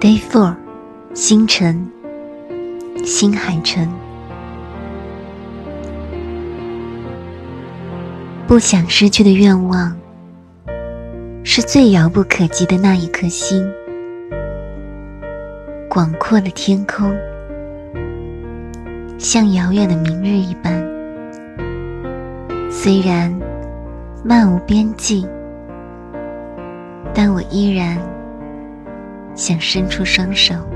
Day Four，星辰，新海诚。不想失去的愿望，是最遥不可及的那一颗星。广阔的天空，像遥远的明日一般。虽然漫无边际，但我依然。想伸出双手。